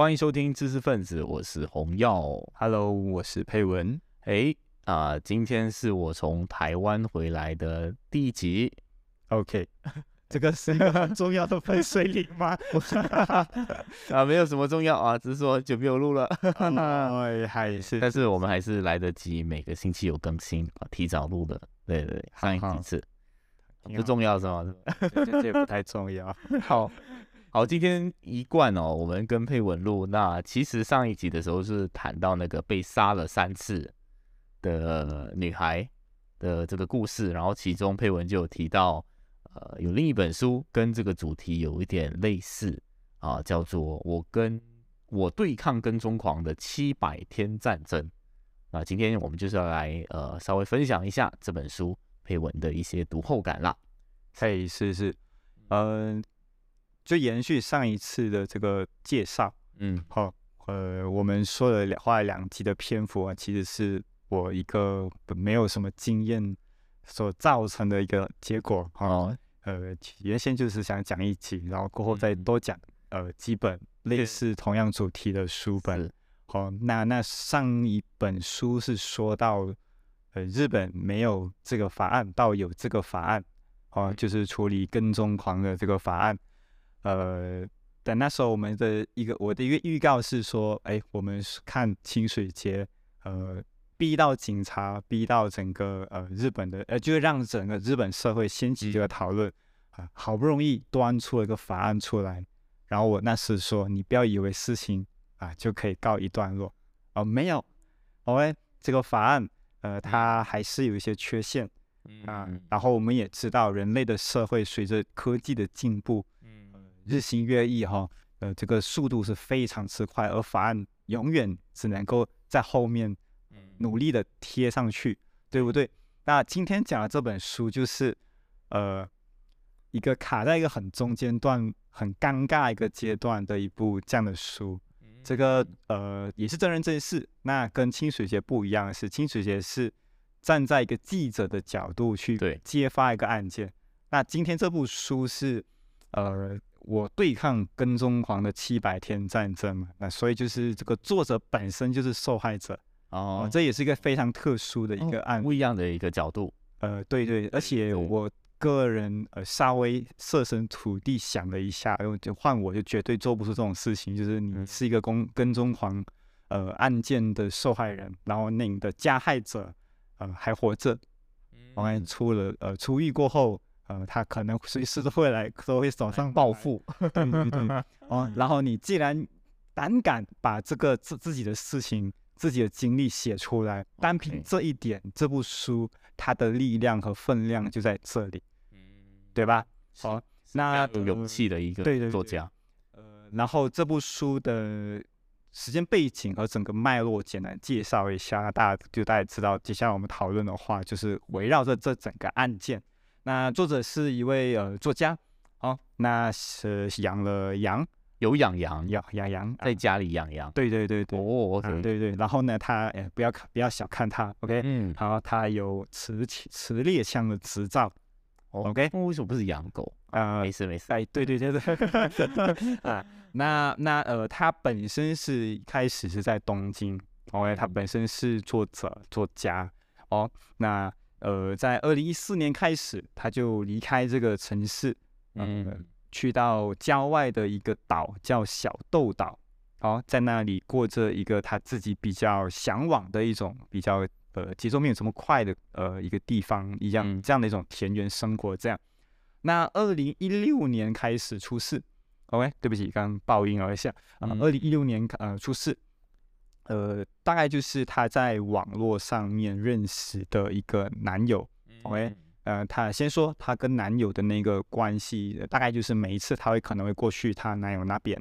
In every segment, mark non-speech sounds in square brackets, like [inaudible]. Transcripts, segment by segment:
欢迎收听知识分子，我是洪耀。Hello，我是佩文。哎啊、今天是我从台湾回来的第一集。OK，[laughs] 这个是一个很重要的分水岭吗？[laughs] 啊，没有什么重要啊，只是说久没有录了。哎，[laughs] 还是但是我们还是来得及，每个星期有更新啊，提早录的。对对对，上一几次不重要是吗？这这这不太重要。好，好，今天一贯哦，我们跟佩文录。那其实上一集的时候是谈到那个被杀了三次的女孩的这个故事，然后其中佩文就有提到，呃，有另一本书跟这个主题有一点类似啊，叫做《我跟我对抗跟踪狂的七百天战争》。那今天我们就是要来呃稍微分享一下这本书佩文的一些读后感啦。嘿，是是，嗯、就延续上一次的这个介绍。嗯好、呃，我们说了两花了两集的篇幅啊，其实是我一个没有什么经验所造成的一个结果。哈、哦，呃，原先就是想讲一集，然后过后再嗯多讲呃几本类似同样主题的书本。是好、那那上一本书是说到，呃，日本没有这个法案，到有这个法案，哦、嗯就是处理跟踪狂的这个法案。呃，但那时候我们的一个我的一个预告是说，哎，我们是看清水节，呃，逼到警察，逼到整个呃日本的，呃，就是让整个日本社会掀起这个嗯。讨论啊、好不容易端出了一个法案出来，然后我那时说，你不要以为事情啊就可以告一段落，哦，没有，哦，哎，这个法案，呃，它还是有一些缺陷啊。嗯然。后我们也知道，人类的社会随着科技的进步，嗯日新月异哈，呃，这个速度是非常之快，而法案永远只能够在后面努力的贴上去，对不对？那今天讲的这本书就是，呃，一个卡在一个很中间段、很尴尬一个阶段的一部这样的书。这个呃也是真人真事，那跟清水节不一样的是，清水节是站在一个记者的角度去揭发一个案件。那今天这部书是呃我对抗跟踪狂的七百天战争嘛，那所以就是这个作者本身就是受害者。哦哦，，这也是一个非常特殊的一哦个案。不一样的一个角度，呃，对对，而且我个人呃稍微设身处地想了一下，然后就换我就绝对做不出这种事情，就是你嗯。是一个公跟踪狂呃案件的受害人，然后那你的加害者呃还活着，我看出了呃出狱过后。呃，他可能随时都会来，都会走上来暴富，[laughs] 对对对，[laughs] 哦，然后你既然胆敢把这个自自己的事情、自己的经历写出来，单凭这一点，这部书它的力量和分量就在这里，对吧？好，那有勇气的一个作家，呃，然后这部书的时间背景和整个脉络简单介绍一下，大家就大家知道，接下来我们讨论的话就是围绕着这整个案件。那作者是一位呃作家，哦，那是养了羊，有养羊，养养羊，啊。在家里养羊。对对对对，哦对对，然后呢，他哎不要看不要小看他，OK，嗯。好，他有持起持猎枪的执照，OK，为什么不是养狗？啊没，事没事，哎，对对对对，[laughs] 啊，那那呃，他本身是一开始是在东京，OK，他嗯。本身是作者作家哦，那呃，在二零一四年开始，他就离开这个城市，嗯、嗯。去到郊外的一个岛叫小豆岛，哦，在那里过着一个他自己比较向往的一种比较呃节奏没有这么快的呃一个地方一样、嗯。这样的一种田园生活这样。那二零一六年开始出事，OK，对不起，刚刚爆音了一下。啊，嗯。二零一六年呃出事，呃，大概就是她在网络上面认识的一个男友，OK，呃，她先说她跟男友的那个关系，呃大概就是每一次她会可能会过去她男友那边，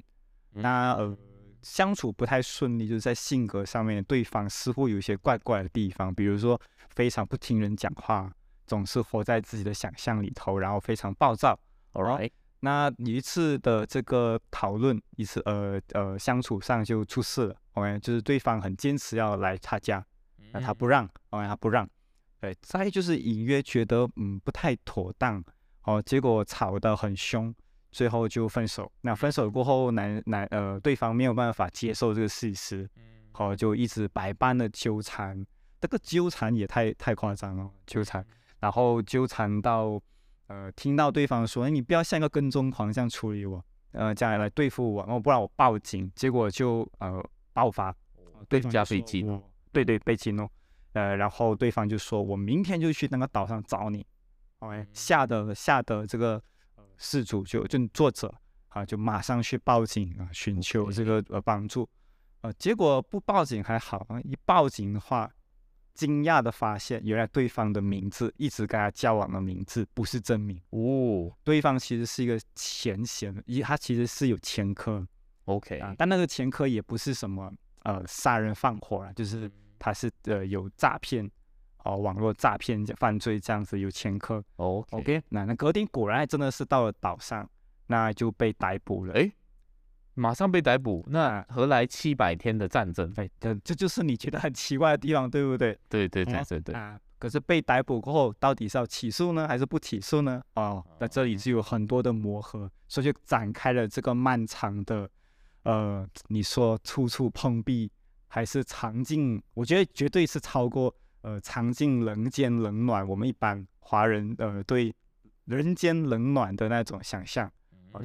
嗯那呃相处不太顺利，就是在性格上面，对方似乎有一些怪怪的地方，比如说非常不听人讲话，总是活在自己的想象里头，然后非常暴躁。，All right，那一次的这个讨论，一次呃呃相处上就出事了，OK，就是对方很坚持要来他家，那他不让，OK，他不让，对，再就是隐约觉得嗯不太妥当，哦，结果吵得很凶，最后就分手。那分手过后，男男呃对方没有办法接受这个事实，好就一直百般的纠缠。这个纠缠也太太夸张了，纠缠，然后纠缠到呃听到对方说：“你不要像一个跟踪狂这样处理我，呃这样来对付我，然后不然我报警。”结果就呃爆发，对方加飞机，对对被激怒，呃然后对方就说：“我明天就去那个岛上找你。” OK，吓得吓得这个事主就就作者啊，就马上去报警啊，寻求这个呃帮助，呃，结果不报警还好啊，一报警的话，惊讶的发现原来对方的名字一直跟他交往的名字不是真名哦，对方其实是一个前嫌，一他其实是有前科，OK 啊，但那个前科也不是什么呃杀人放火啊，就是他是呃有诈骗。哦，网络诈骗犯罪这样子有前科。OK，那那格丁果然还真的是到了岛上，那就被逮捕了。哎，马上被逮捕，那何来七百天的战争？哎，这这就是你觉得很奇怪的地方，对不对？[laughs] 对对对对对。啊，可是被逮捕过后，到底是要起诉呢，还是不起诉呢？哦，那这里就有很多的磨合，所以就展开了这个漫长的，呃，你说处处碰壁，还是尝尽？我觉得绝对是超过。呃，尝尽人间冷暖，我们一般华人呃对人间冷暖的那种想象，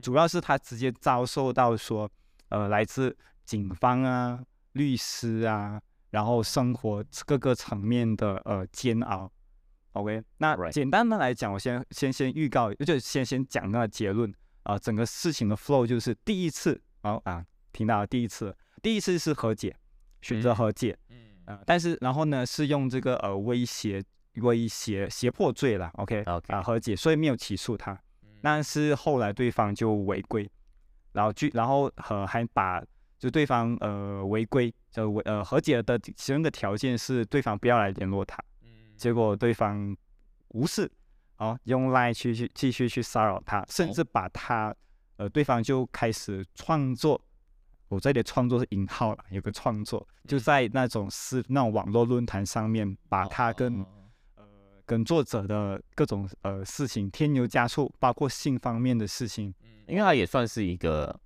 主要是他直接遭受到说，呃，来自警方啊、律师啊，然后生活各个层面的呃煎熬。OK，那简单的来讲，我先先先预告，就先先讲那个结论啊，整个事情的 flow 就是第一次，哦啊，听到第一次，第一次是和解，选择和解。呃，但是然后呢，是用这个呃威胁、威胁、胁迫罪了，OK，啊和解，所以没有起诉他。但是后来对方就违规，然后据然后和还把就对方呃违规，就违呃和解的其中的条件是对方不要来联络他。结果对方无视，哦，用赖去去继续去骚扰他，甚至把他呃对方就开始创作。我这里创作是引号了，有个创作就在那种是那种网络论坛上面，把他跟呃跟作者的各种呃事情添油加醋，包括性方面的事情，因为他也算是一个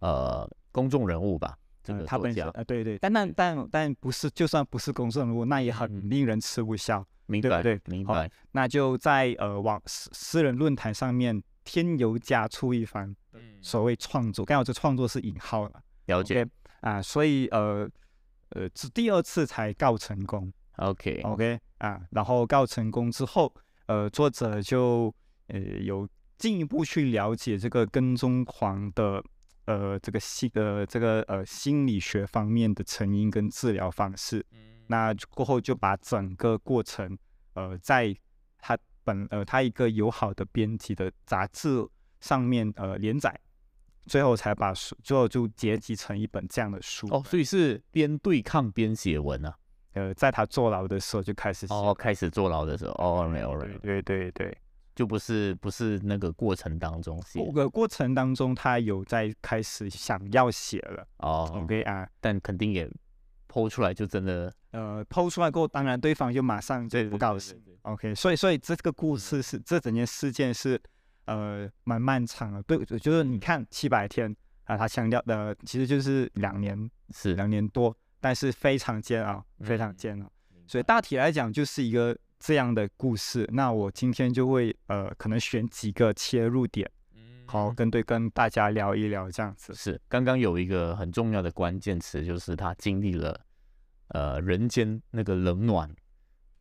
呃公众人物吧，这个他本身呃对对，但但但但不是，就算不是公众人物，那也很令人吃不消，明白对，明白。那就在呃网私私人论坛上面添油加醋一番，嗯所谓创作，刚好这创作是引号了。了解啊，所以呃呃，是第二次才告成功。OK OK 啊，然后告成功之后，呃，作者就呃有进一步去了解这个跟踪狂的呃这个心呃这个呃心理学方面的成因跟治疗方式。那过后就把整个过程呃在他本呃他一个友好的编辑的杂志上面呃连载。最后才把书，最后就结集成一本这样的书哦，所以是边对抗边写文啊。呃，在他坐牢的时候就开始哦，开始坐牢的时候哦，没有对对对对，就不是不是那个过程当中写，个过程当中他有在开始想要写了哦，OK 啊，但肯定也剖出来就真的呃剖出来过后，当然对方就马上就不高兴，OK，所以所以这个故事是这整件事件是。呃，蛮漫长的，对，就是你看七百天啊，他强调的其实就是两年，是。两年多，但是非常煎熬，非常煎熬。所以大体来讲就是一个这样的故事。那我今天就会呃，可能选几个切入点，好跟对跟大家聊一聊这样子。是，刚刚有一个很重要的关键词，就是他经历了呃人间那个冷暖，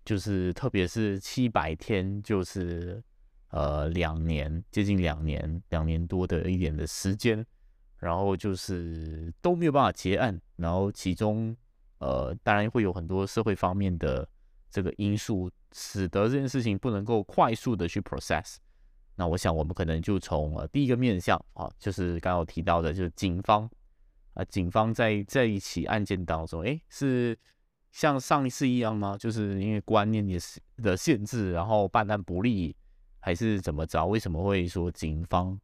就是特别是七百天，就是。呃，两年接近两年，两年多的一点的时间，然后就是都没有办法结案，然后其中呃，当然会有很多社会方面的这个因素，使得这件事情不能够快速的去 process。那我想我们可能就从呃第一个面向啊，就是刚刚提到的，就是警方啊，警方在这一起案件当中，哎，是像上一次一样吗？就是因为观念也是的限制，然后办案不力。还是怎么着？为什么会说警方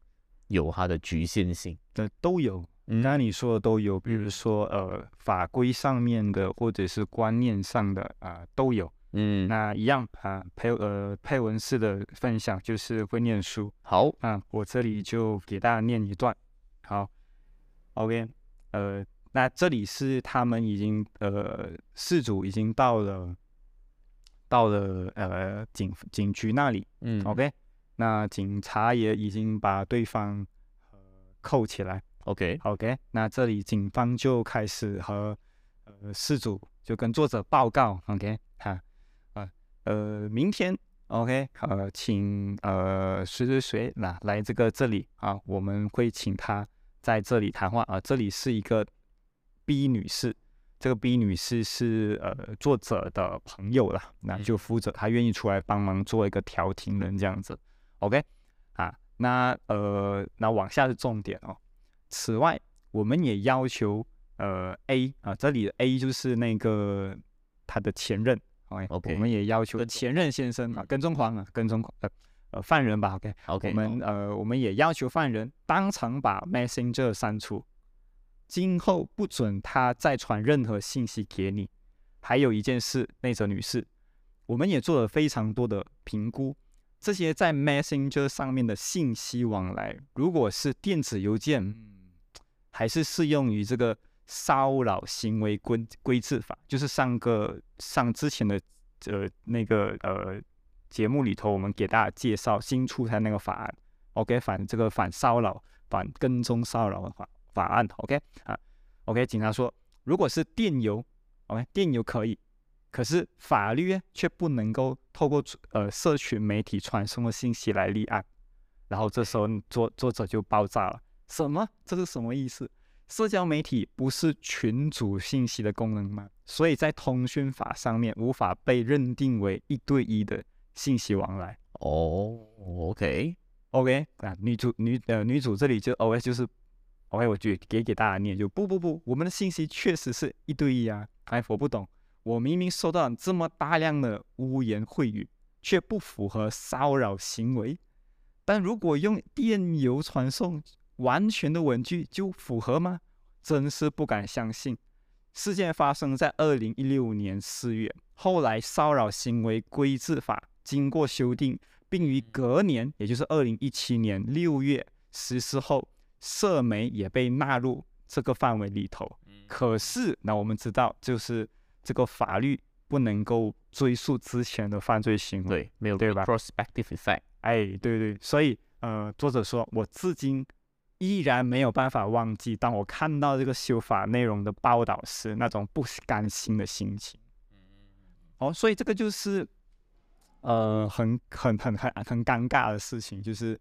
有它的局限性？呃，都有。刚刚你说的都有，比如说呃法规上面的，或者是观念上的啊，都有。嗯，那一样啊，配呃配文式的分享就是会念书。好，啊，我这里就给大家念一段。好，OK，呃，那这里是他们已经呃事主已经到了到了呃警警局那里，嗯，OK，那警察也已经把对方呃扣起来。，OK，OK，那这里警方就开始和呃事主就跟作者报告，OK，哈啊呃明天 OK 呃请呃谁谁谁那来这个这里啊，我们会请他在这里谈话啊，这里是一个 B 女士。这个 B 女士是呃作者的朋友啦，那就负责她愿意出来帮忙做一个调停人这样子，OK 啊，那呃那往下是重点哦，此外，我们也要求呃 A 啊，这里的 A 就是那个他的前任，OK，, OK 我们也要求前任先生啊嗯，跟踪狂啊，跟踪狂呃呃犯人吧，OK，OK，我们呃我们也要求犯人当场把 Messenger 删除，今后不准他再传任何信息给你。还有一件事，内泽女士，我们也做了非常多的评估，这些在 Messenger 上面的信息往来，如果是电子邮件，嗯，还是适用于这个骚扰行为规规制法，就是上个上之前的呃那个呃节目里头，我们给大家介绍新出台那个法案，OK 反这个反骚扰、反跟踪骚扰的法法案，OK 啊，OK 警察说，如果是电邮，OK 电邮可以。可是法律却不能够透过呃社群媒体传送的信息来立案，然后这时候作作者就爆炸了，什么？这是什么意思？社交媒体不是群组信息的功能吗？所以在通讯法上面无法被认定为一对一的信息往来。哦，OK，OK 啊，女主女呃女主这里就 OS 就是 OK，我就给给大家念，就不不不，我们的信息确实是一对一啊。哎，我不懂，我明明收到这么大量的污言秽语，却不符合骚扰行为，但如果用电邮传送，完全的文具就符合吗？真是不敢相信。事件发生在二零一六年四月，后来骚扰行为规制法经过修订，并于隔年，也就是二零一七年六月实施后，社媒也被纳入这个范围里头。可是，那我们知道，就是这个法律不能够追溯之前的犯罪行为。对，没有对吧 prospective effect，哎，对对，所以呃，作者说我至今依然没有办法忘记，当我看到这个修法内容的报道时，那种不甘心的心情。哦，所以这个就是呃很很很很很尴尬的事情，就是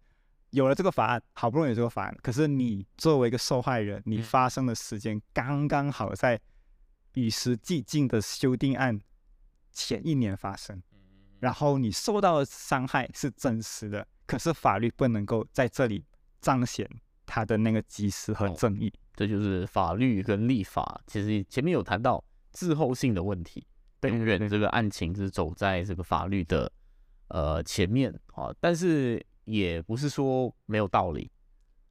有了这个法案，好不容易有这个法案，可是你作为一个受害人，你嗯发生的时间刚刚好在与时俱进的修订案前一年发生。然后你受到的伤害是真实的，可是法律不能够在这里彰显它的那个及时和哦正义。这就是法律跟立法。其实前面有谈到滞后性的问题，对永远这个案情是走在这个法律的呃前面啊，但是也不是说没有道理，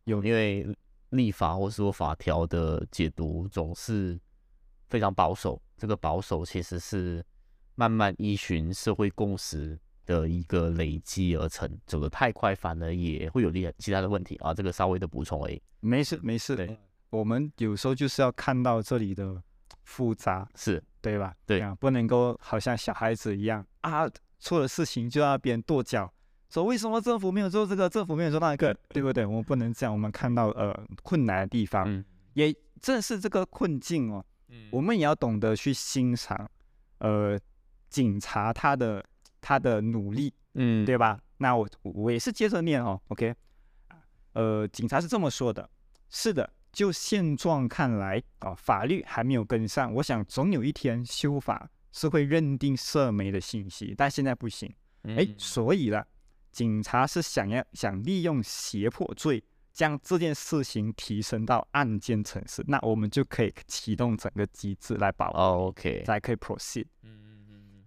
有因为立法或是说法条的解读总是非常保守，这个保守其实是慢慢依循社会共识的一个累积而成，走得太快反而也会有其其他的问题啊。这个稍微的补充而已。没事没事，对我们有时候就是要看到这里的复杂，是，对吧？对啊，不能够好像小孩子一样啊，出了事情就要别人跺脚，说为什么政府没有做这个，政府没有做那个，对不对？我们不能这样，我们看到呃困难的地方，嗯也正是这个困境哦，我们也要懂得去欣赏，呃，警察他的他的努力，嗯，对吧？那我我也是接着念哦，OK，呃，警察是这么说的，是的，就现状看来啊、法律还没有跟上，我想总有一天修法是会认定社媒的信息，但现在不行，哎，嗯。所以了，警察是想要想利用胁迫罪。将这件事情提升到案件层次，那我们就可以启动整个机制来保护你，OK，才可以 proceed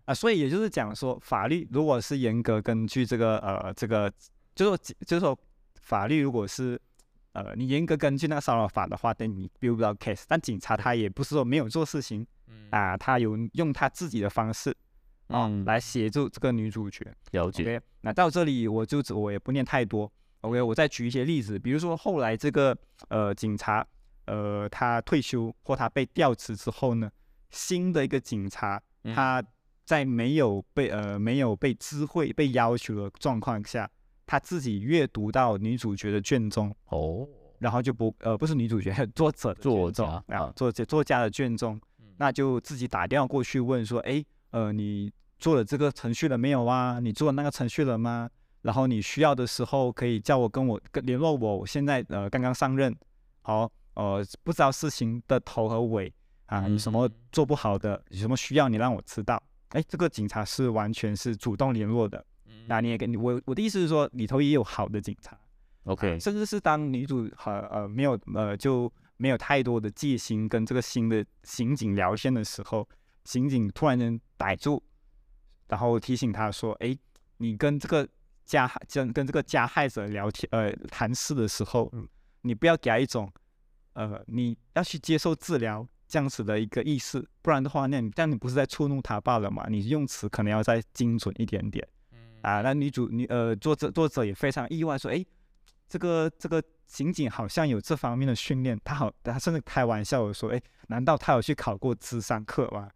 啊。所以也就是讲说，法律如果是严格根据这个呃这个，就是说就是说法律如果是呃你严格根据那个骚扰法的话，那你 build 不到 case。但警察他也不是说没有做事情嗯啊，他有用他自己的方式啊，嗯来协助这个女主角。了解那到这里我就我也不念太多。OK，我再举一些例子，比如说后来这个呃警察呃他退休或他被调职之后呢，新的一个警察嗯他在没有被呃没有被知会被要求的状况下，他自己阅读到女主角的卷宗，哦，然后就不呃不是女主角，[laughs] 作者的作者啊啊作者作家的卷宗，那就自己打电话过去问说，哎呃你做了这个程序了没有啊？你做了那个程序了吗？然后你需要的时候可以叫我跟我跟联络我，我现在呃刚刚上任，好呃不知道事情的头和尾啊，有什么嗯做不好的，有什么需要你让我知道。哎，这个警察是完全是主动联络的。那你也跟你我我的意思是说，里头也有好的警察，OK，甚至是当女主和呃没有呃就没有太多的戒心跟这个新的刑警聊天的时候，刑警突然间逮住，然后提醒他说：“哎，你跟这个加害跟跟这个加害者聊天呃谈事的时候，你不要给他一种呃你要去接受治疗这样子的一个意思，不然的话，那你这样你不是在触怒他罢了嘛？你用词可能要再精准一点点。”啊，那女主女呃作者作者也非常意外说，哎，这个这个刑警好像有这方面的训练，他好他甚至开玩笑的说，诶，难道他有去考过智商课吗？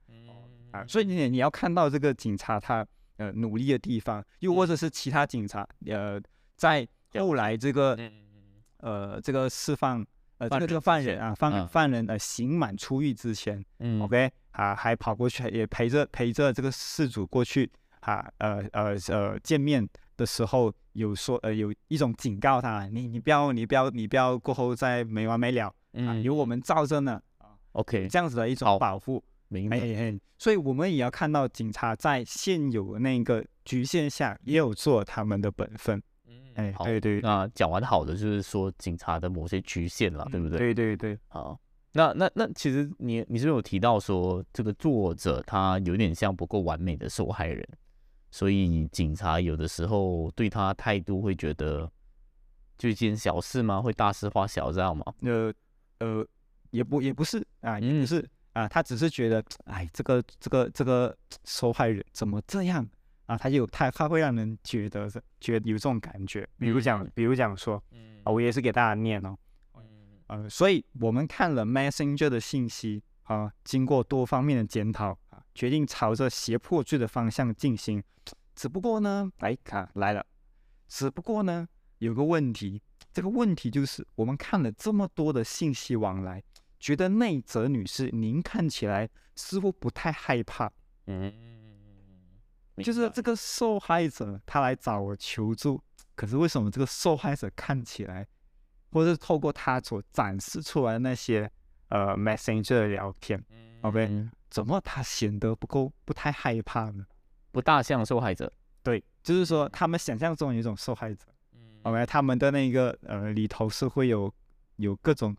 啊，所以你也你要看到这个警察他呃努力的地方，又或者是其他警察呃在后来这个呃这个释放呃这个这个犯人啊犯嗯。犯人呃刑满出狱之前，嗯。OK 啊，还跑过去，也陪着陪着这个事主过去啊，呃呃呃见面的时候有说呃有一种警告他，你你不要你不要你不要过后再没完没了啊，嗯。有我们罩着呢啊，OK，这样子的一种保护，明。白，哎哎哎，所以我们也要看到警察在现有的那个局限下，也有做他们的本分，哎，好对对那讲完好的就是说警察的某些局限了，对不对？对对对，好，那那那其实你你是不是有提到说这个作者他有点像不够完美的受害人，所以警察有的时候对他态度会觉得就一件小事吗？会大事化小这样吗？呃呃，也不也不是啊，也嗯不是啊，他只是觉得，哎，这个这个这个受害人怎么这样啊？他就他他会让人觉得是觉得有这种感觉，比如讲，比如讲说，啊，我也是给大家念哦，呃，所以我们看了 Messenger 的信息啊，经过多方面的检讨啊，决定朝着胁迫罪的方向进行。只不过呢，哎，看来了，只不过呢，有个问题，这个问题就是我们看了这么多的信息往来，觉得内泽女士您看起来似乎不太害怕，嗯，就是这个受害者他来找我求助，可是为什么这个受害者看起来，或者是透过他所展示出来的那些呃 Messenger 的聊天，OK，嗯怎么他显得不够不太害怕呢？不大像受害者。对，就是说他们想象中有一种受害者嗯，OK，他们的那个呃里头是会有有各种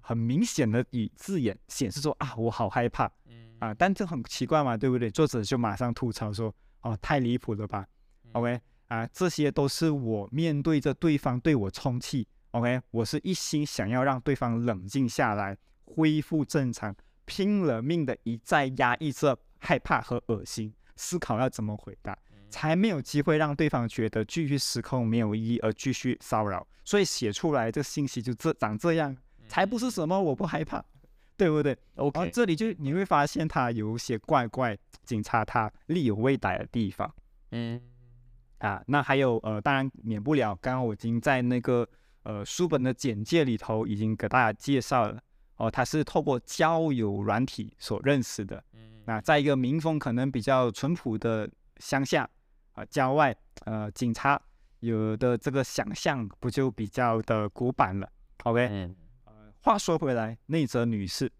很明显的语字眼显示说啊我好害怕啊，但这很奇怪嘛，对不对？作者就马上吐槽说哦太离谱了吧，OK 啊，这些都是我面对着对方对我充气，OK，我是一心想要让对方冷静下来，恢复正常，拼了命的一再压抑着害怕和恶心，思考要怎么回答，才没有机会让对方觉得继续失控没有意义而继续骚扰，所以写出来这信息就这长这样，才不是什么我不害怕，对不对？然后 OK，这里就你会发现他有一些怪怪，警察他力有未逮的地方。嗯啊，那还有呃，当然免不了，刚刚我已经在那个呃书本的简介里头已经给大家介绍了哦，他是透过交友软体所认识的。那在一个民风可能比较淳朴的乡下啊，郊外，呃，警察有的这个想象不就比较的古板了？OK，话说回来，内泽女士，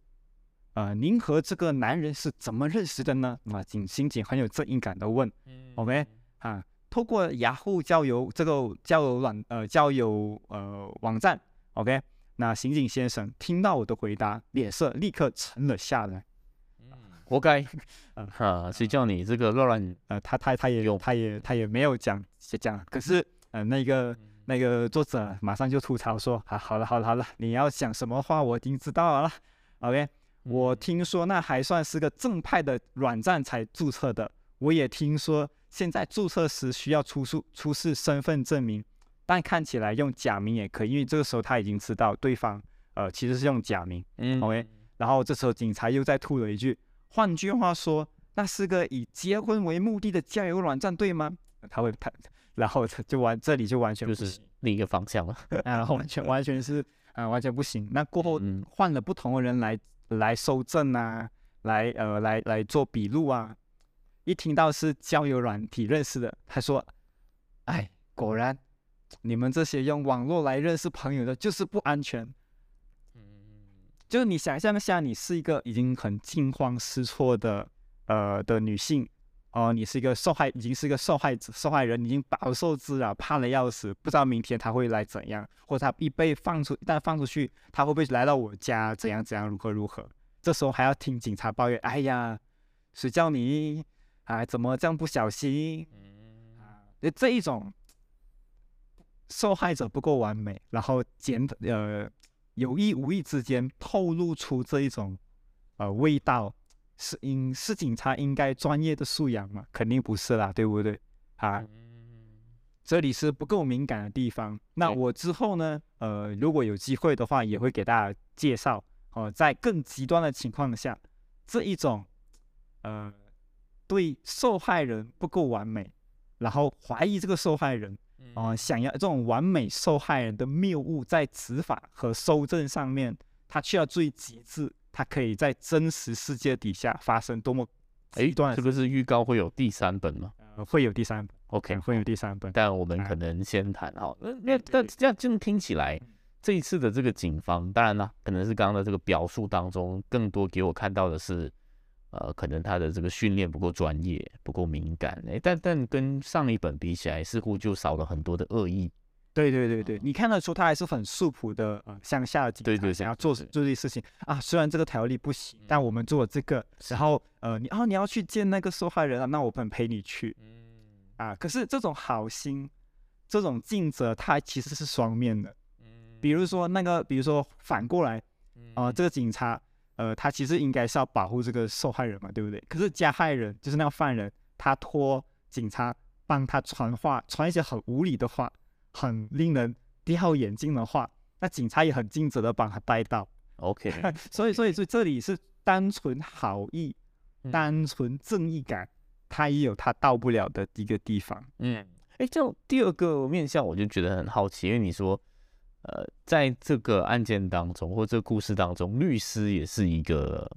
呃，您和这个男人是怎么认识的呢？啊，警刑警很有正义感的问。OK 啊，透过雅虎交友这个交友软呃交友呃网站，OK，那刑警先生听到我的回答，脸色立刻沉了下来。活该 [laughs] 嗯啊！谁叫你这个乱乱呃，他他他也有他也他也没有讲讲，可是呃那个那个作者马上就吐槽说啊，好了好了好了，你要讲什么话我已经知道了。OK，我听说那还算是个正派的软站才注册的，我也听说现在注册时需要出示出示身份证明，但看起来用假名也可以，因为这个时候他已经知道对方呃其实是用假名。嗯 OK，然后这时候警察又再吐了一句：“换句话说，那是个以结婚为目的的交友软站，对吗？”他会他，然后他就完这里就完全就是另一个方向了。然后，完全完全是啊、完全不行。那过后嗯换了不同的人来来收证啊，来呃来来做笔录啊，一听到是交友软体认识的，他说：“哎，果然你们这些用网络来认识朋友的，就是不安全。”就是你想象一下，你是一个已经很惊慌失措的呃的女性，哦、你是一个受害，已经是一个受害者、受害人，已经饱受滋扰，怕的要死，不知道明天他会来怎样，或者他一被放出，一旦放出去，他会不会来到我家，怎样怎样，如何如何？这时候还要听警察抱怨，哎呀，谁叫你啊，怎么这样不小心？啊，这一种受害者不够完美，然后检呃有意无意之间透露出这一种呃味道，是应是警察应该专业的素养吗？肯定不是啦，对不对？啊，这里是不够敏感的地方。那我之后呢，呃，如果有机会的话，也会给大家介绍哦、在更极端的情况下，这一种呃对受害人不够完美，然后怀疑这个受害人。哦、想要这种完美受害人的谬误，在执法和收证上面，他去到最极致，它可以在真实世界底下发生多么哎是不是预告会有第三本吗呃会有第三本，？OK，会有第三本。但我们啊可能先谈好。那那那这样听起来，这一次的这个警方，当然啦，可能是刚刚的这个表述当中，更多给我看到的是，呃，可能他的这个训练不够专业，不够敏感。哎，但但跟上一本比起来，似乎就少了很多的恶意。对对对对，你看得出他还是很素朴的呃乡下的警察，对对对想要做做这些事情啊。虽然这个条例不行，但我们做了这个，然后呃，你啊你要去见那个受害人啊，那我们陪你去啊。可是这种好心，这种尽责，它其实是双面的。比如说那个，比如说反过来，啊、这个警察，呃，他其实应该是要保护这个受害人嘛，对不对？可是加害人就是那个犯人，他托警察帮他传话，传一些很无理的话，很令人掉眼镜的话，那警察也很尽责的帮他带到。OK，[laughs] 所以，所以，所以这里是单纯好意、嗯单纯正义感，他也有他到不了的一个地方。嗯，哎，这样第二个面向我就觉得很好奇，因为你说，呃，在这个案件当中或这个故事当中，律师也是一个，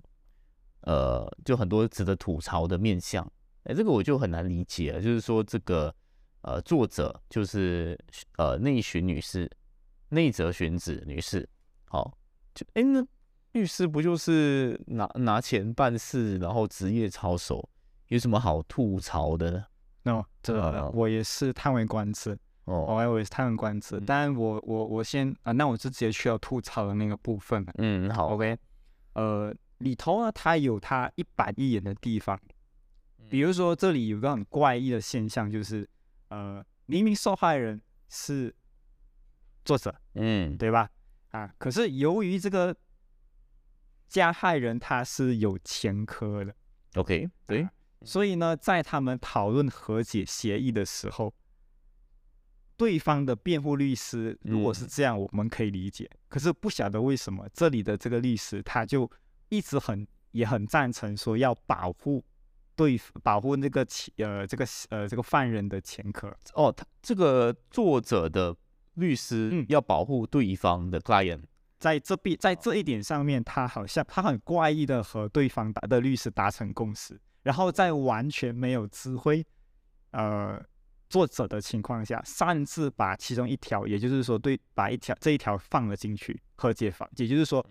呃，就很多值得吐槽的面向。哎，这个我就很难理解了，就是说这个，呃，作者就是呃内寻女士，内泽寻子女士，好，就哎那律师不就是拿拿钱办事，然后职业操守，有什么好吐槽的呢？那、这呃我也是叹为观止。哦，我也是叹为观止。嗯但我我我先啊、那我就直接去到吐槽的那个部分了。嗯，好 OK，呃，里头呢，它有它一板一眼的地方，比如说这里有个很怪异的现象，就是呃，明明受害人是作者，嗯，对吧？啊，可是由于这个加害人他是有前科的，，OK，对啊，所以呢，在他们讨论和解协议的时候，对方的辩护律师如果是嗯这样，我们可以理解。可是不晓得为什么这里的这个律师他就一直很也很赞成说要保护对保护那个前呃这个呃这个犯人的前科。哦，他这个作者的律师嗯。要保护对方的 client，在这边在这一点上面，他好像他很怪异的和对方达的律师达成共识，然后在完全没有知会呃作者的情况下，擅自把其中一条，也就是说对把一条这一条放了进去和解法，也就是说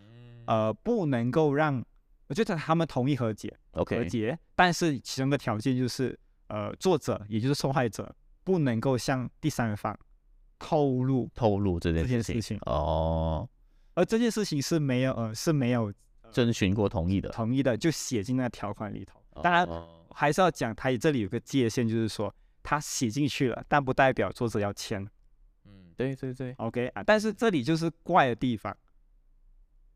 呃不能够让，我觉得他们同意和解和 OK，解，但是其中的条件就是呃作者也就是受害者不能够向第三方透露，透露这件事事情。哦，而这件事情是没有呃是没有。征询过同意的，同意的就写进那条款里头。当然哦还是要讲，它这里有个界限，就是说他写进去了，但不代表作者要签。嗯，对对对，OK 啊，但是这里就是怪的地方，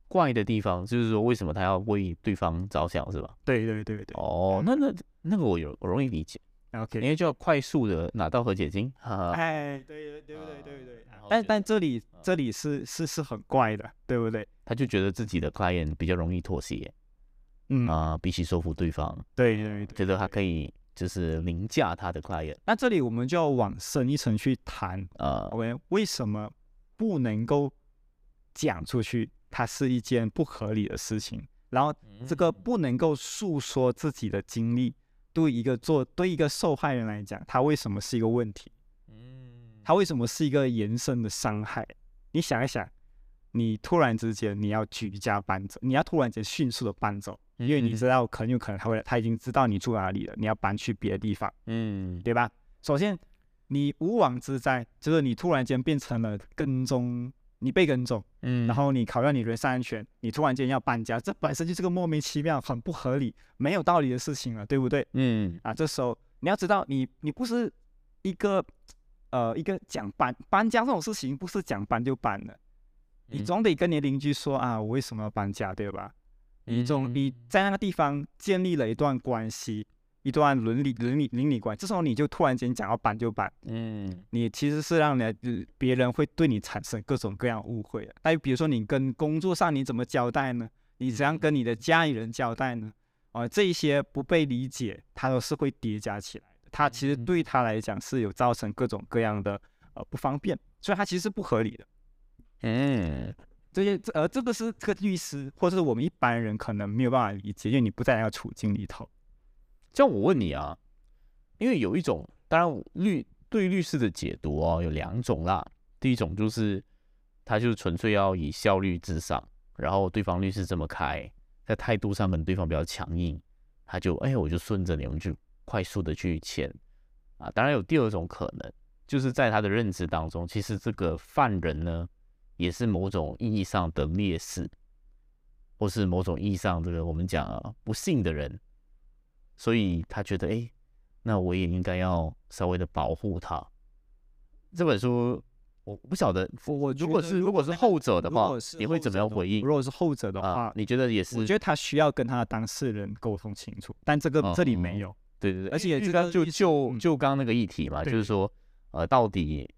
怪的地方，就是说为什么他要为对方着想，是吧？对对对对。哦，那那那个我有我容易理解，OK，因为就要快速的拿到和解金，哈哈。哎，对对对对对对。但但这里这里是是是很怪的，对不对？他就觉得自己的 client 比较容易妥协嗯，啊、比起说服对方，对对对。觉得他可以就是凌驾他的 client，那这里我们就要往深一层去谈，呃，我们为什么不能够讲出去？它是一件不合理的事情，然后这个不能够诉说自己的经历，对一个做对一个受害人来讲，他为什么是一个问题？嗯，它为什么是一个延伸的伤害？你想一想，你突然之间你要举家搬走，你要突然间迅速的搬走，因为你知道很有可能他会，他已经知道你住哪里了，你要搬去别的地方，嗯，对吧？首先，你无妄之灾，就是你突然间变成了跟踪，你被跟踪，嗯，然后你考虑你人身安全，你突然间要搬家，这本身就是个莫名其妙、很不合理、没有道理的事情了，对不对？嗯啊，这时候你要知道你，你不是一个呃一个讲搬搬家这种事情，不是讲搬就搬的，你嗯总得跟你邻居说啊，我为什么要搬家，对吧？你总你嗯在那个地方建立了一段关系，一段伦理伦理伦理关系，这时候你就突然间讲要搬就搬，嗯你其实是让人家呃别人会对你产生各种各样误会的。那比如说你跟工作上你怎么交代呢？你怎样跟你的家里人交代呢？啊、这一些不被理解，它都是会叠加起来的。它其实嗯对他来讲是有造成各种各样的呃不方便，所以它其实是不合理的。嗯这些这而这个是这个律师或者是我们一般人可能没有办法理解，因为你不在那个处境里头。这样我问你啊，因为有一种，当然律对律师的解读哦有两种啦。第一种就是他就是纯粹要以效率至上，然后对方律师这么开，在态度上可能对方比较强硬，他就哎我就顺着你，们就快速的去签啊。当然有第二种可能，就是在他的认知当中，其实这个犯人呢也是某种意义上的劣势，或是某种意义上这个我们讲啊不幸的人。所以他觉得，哎，那我也应该要稍微的保护他。这本书我不晓得，我我如果是如果是后者的话，你会怎么样回应如果是后者的话，啊？你觉得也是？我觉得他需要跟他的当事人沟通清楚，但这个、哦这里没有。对对对，而且因为刚就就就刚刚那个议题嘛，就是说，呃，到底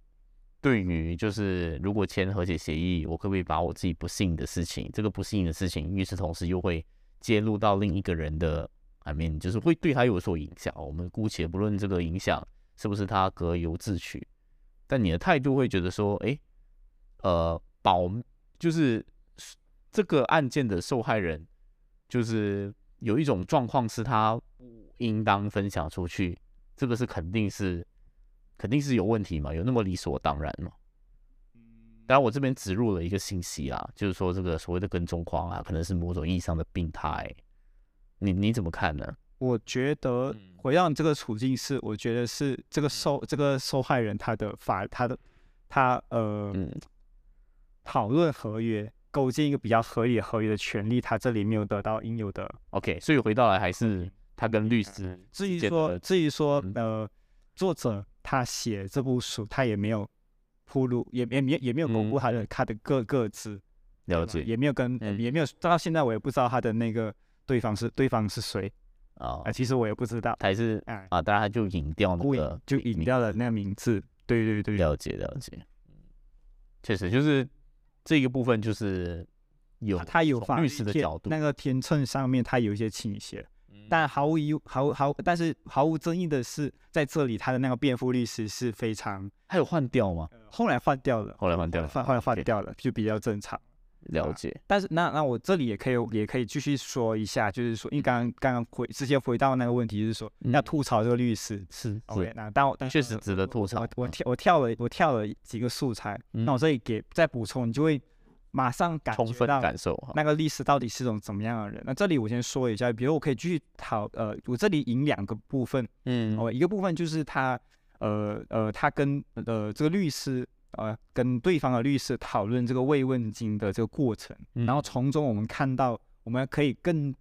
对于就是如果签和解协议，我可不可以把我自己不幸的事情，这个不幸的事情，与此同时又会揭露到另一个人的，I mean，就是会对他有所影响。我们姑且不论这个影响是不是他咎由自取，但你的态度会觉得说，哎，呃，保就是这个案件的受害人，就是有一种状况是他不应当分享出去，这个是肯定是肯定是有问题嘛？有那么理所当然吗？当然，我这边植入了一个信息啊，就是说这个所谓的跟踪狂啊，可能是某种意义上的病态。你你怎么看呢？我觉得嗯。回到你这个处境是，我觉得是这个受这个受害人他的法他的他呃嗯。讨论合约构建一个比较合理的合约的权利，他这里没有得到应有的。，OK，所以回到来还是他跟律师嗯至于说至于说嗯。呃作者他写这部书，他也没有铺路，也也没也没有公布嗯。他的他的各个字。了解。也没有跟、嗯。也没有到现在我也不知道他的那个对方是对方是谁？啊啊、，其实我也不知道，还是哎、啊，大家就引掉那个就引掉了那个名字，对对对，了解了解，确实就是这个部分就是有他他有律律师的角度，那个天秤上面他有一些倾斜，嗯。但毫无疑毫毫但是毫无争议的是，在这里他的那个辩护律师是非常他有换掉吗？后来换掉了，后来换掉了，换后来换 OK，掉了，就比较正常。了解，但是那那我这里也可以也可以继续说一下，就是说，因为刚刚刚刚回直接回到那个问题就是说嗯。要吐槽这个律师。是 OK，是，那但我但确实值得吐槽我我跳我跳了我跳了几个素材，那我嗯。这里给再补充，你就会马上感充分觉到感受哈，那个律师到底是种怎么样的人。那这里我先说一下，比如我可以继续讨呃，我这里引两个部分，嗯。哦，一个部分就是他呃呃，他跟呃这个律师呃跟对方的律师讨论这个慰问金的这个过程，然后嗯从中我们看到，我们可以更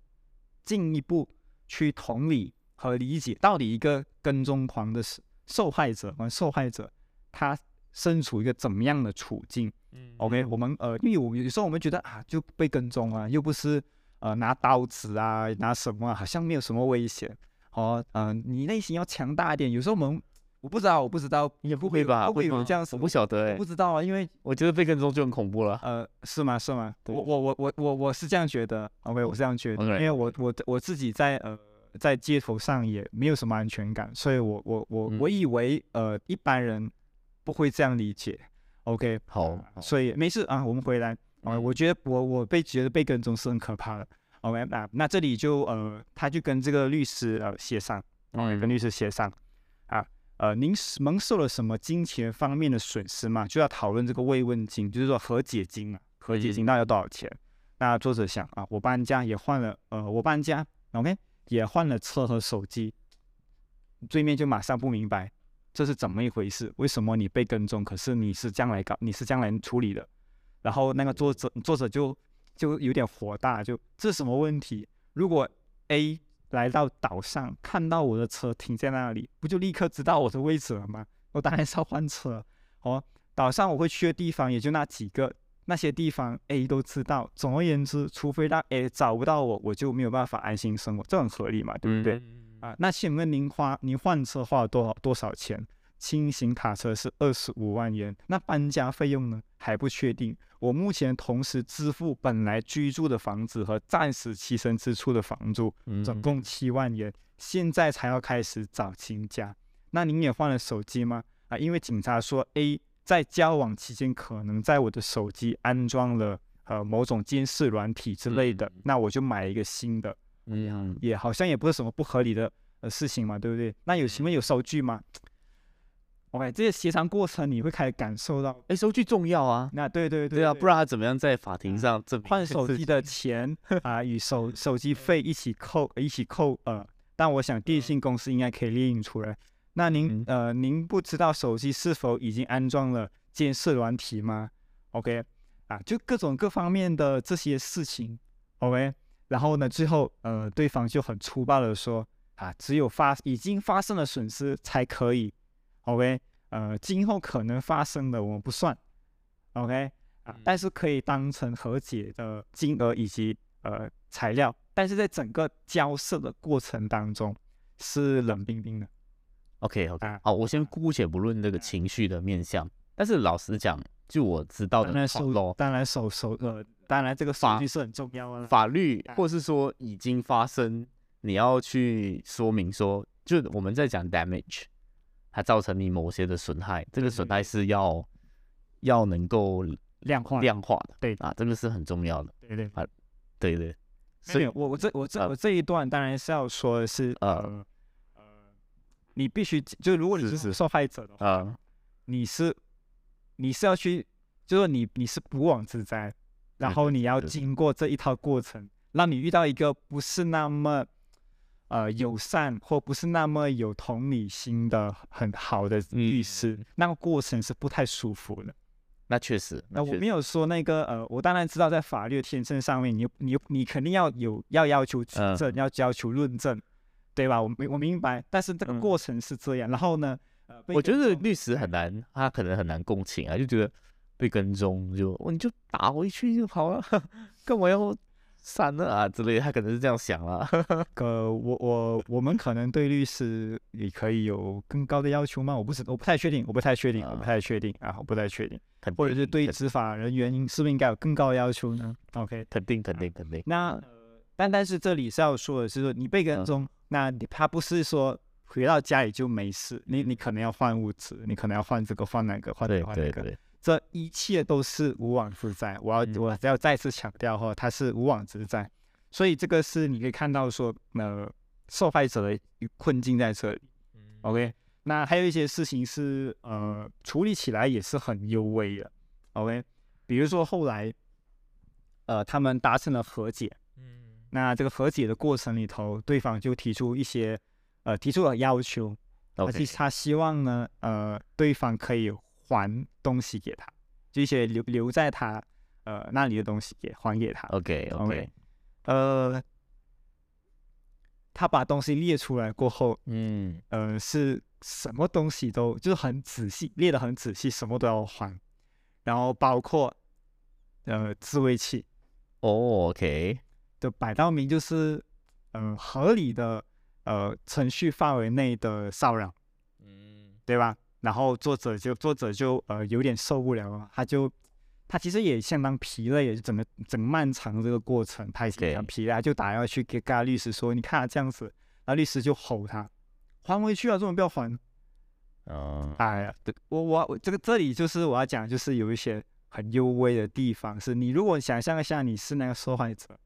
进一步去同理和理解，到底一个跟踪狂的受受害者和受害者，他身处一个怎么样的处境，嗯，OK，我们呃，因为我们有时候我们觉得啊，就被跟踪啊，又不是呃拿刀子啊，拿什么，好像没有什么危险。哦，嗯，你内心要强大一点。有时候我们我不知道，我不知道，也不会吧？不会有这样子，我不晓得哎，不知道啊，因为我觉得被跟踪就很恐怖了。呃，是吗？是吗？[laughs] 我我我我我我是这样觉得。OK，我这样觉得，因为我我我自己在呃在街头上也没有什么安全感，所以我我我我以为呃一般人不会这样理解。OK，好，所以没事啊，我们回来。啊，我觉得我我被觉得被跟踪是很可怕的。OK，那那这里就呃，他就跟这个律师呃协商。嗯，跟律师协商啊，呃，您蒙受了什么金钱方面的损失吗？就要讨论这个慰问金，就是说和解金啊，和解金那要多少钱？那作者想啊，我搬家也换了，呃，我搬家，OK，也换了车和手机，对面就马上不明白这是怎么一回事？为什么你被跟踪？可是你是将来搞，你是将来处理的？然后那个作者作者就就有点火大，就这是什么问题？如果 A 来到岛上，看到我的车停在那里，不就立刻知道我的位置了吗？我当然是要换车。哦，岛上我会去的地方也就那几个，那些地方 A 都知道。总而言之，除非让 A 找不到我，我就没有办法安心生活，这很合理嘛，对不对？啊，那请问您花您换车花了多少多少钱？轻型卡车是二十五万元，那搬家费用呢？还不确定。我目前同时支付本来居住的房子和暂时栖身之处的房租，总共七万元。现在才要开始找新家。那您也换了手机吗？啊，因为警察说 A 在交往期间可能在我的手机安装了呃某种监视软体之类的，那我就买一个新的。嗯，也好像也不是什么不合理的呃事情嘛，对不对？那有请问有收据吗？OK，这些协商过程你会开始感受到，哎，收据重要啊。那对对对啊，不然他怎么样在法庭上证换手机的钱 [laughs] 啊与手手机费一起扣一起扣呃，但我想电信公司应该可以列印出来。那您呃您不知道手机是否已经安装了监视软体吗？OK，啊，就各种各方面的这些事情，OK，然后呢，最后呃对方就很粗暴的说啊，只有发已经发生了损失才可以。OK，呃，今后可能发生的我们不算，OK 啊，但是可以当成和解的金额以及呃材料，但是在整个交涉的过程当中是冷冰冰的。OK，OK，好，我先姑且不论这个情绪的面向，但是老实讲，就我知道的，当然手手呃，当然这个法律是很重要的，法律或是说已经发生，你要去说明说，就我们在讲 damage。它造成你某些的损害，这个损害是要要能够量化量化的，对啊，这个是很重要的，对对啊，对对。所以，我我这我这我这一段当然是要说的是，呃呃，你必须就如果你是受害者的话，你是你是要去，就说你你是不枉之灾，然后你要经过这一套过程，让你遇到一个不是那么。呃，友善或不是那么有同理心的很好的律师，那个过程是不太舒服的。那确实，那我没有说那个呃，我当然知道在法律的天秤上面，你你你肯定要有要要求举证，要要求论证，对吧？我明我明白，但是这个过程是这样。然后呢，我觉得律师很难，他可能很难共情啊，就觉得被跟踪就你就打回去就好了，[laughs] 干嘛要？删了啊之类，他可能是这样想啊。[laughs] 呃，我我我们可能对律师也可以有更高的要求吗？我不是，我不太确定，我不太确定，我不太确定啊，我不太确定。或者是对执法人员是不是应该有更高的要求呢？OK，肯定肯定肯定。那但但是这里是要说的是说，你被跟踪，那你他不是说回到家里就没事，你你可能要换物资，你可能要换这个换那个换那个换那个。这一切都是无妄之灾，我要我要再次强调哈，它是无妄之灾，所以这个是你可以看到说，呃，受害者的困境在这里。OK，那还有一些事情是呃处理起来也是很优微的。OK，比如说后来，呃，他们达成了和解。嗯，那这个和解的过程里头，对方就提出一些呃提出了要求，而且他希望呢，呃，对方可以。还东西给他，就一些留留在他呃那里的东西给还给他。OK OK，呃，他把东西列出来过后，嗯呃是什么东西都就是很仔细列的很仔细，什么都要还。然后包括呃自慰器，哦，OK，就摆到明就是呃合理的呃程序范围内的骚扰，嗯，对吧？然后作者就作者就呃有点受不了了，他就他其实也相当疲累，也是整个整漫长这个过程，他也相当疲累，他就打电话去给跟律师说，你看他这样子，然后律师就吼他，还回去啊，这种不要还。啊，哎呀，对我我我这个这里就是我要讲，就是有一些很幽微的地方，是你如果想象一下你是那个受害者，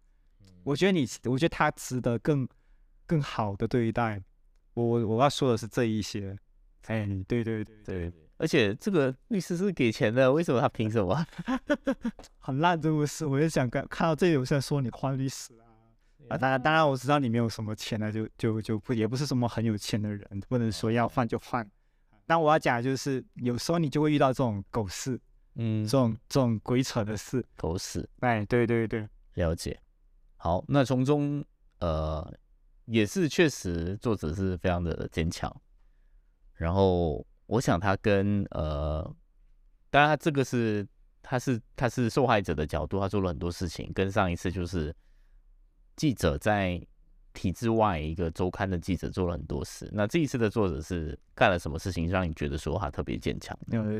我觉得你，我觉得他值得更更好的对待。我我我要说的是这一些。哎，对对对对，而且这个律师是给钱的，为什么他凭什么？[laughs] 很烂，这不是？我也想看看到这里，我在说你换律师啊啊！当然当然，我知道你没有什么钱了，就就就不也不是什么很有钱的人，不能说要换就换。但我要讲的就是，有时候你就会遇到这种狗事，嗯，这种这种鬼扯的事，狗屎。哎，对对对，了解。好，那从中呃，也是确实作者是非常的坚强。然后我想他跟呃，当然他这个是他是他是受害者的角度，他做了很多事情，跟上一次就是记者在。体制外一个周刊的记者做了很多事，那这一次的作者是干了什么事情让你觉得说他特别坚强？呃，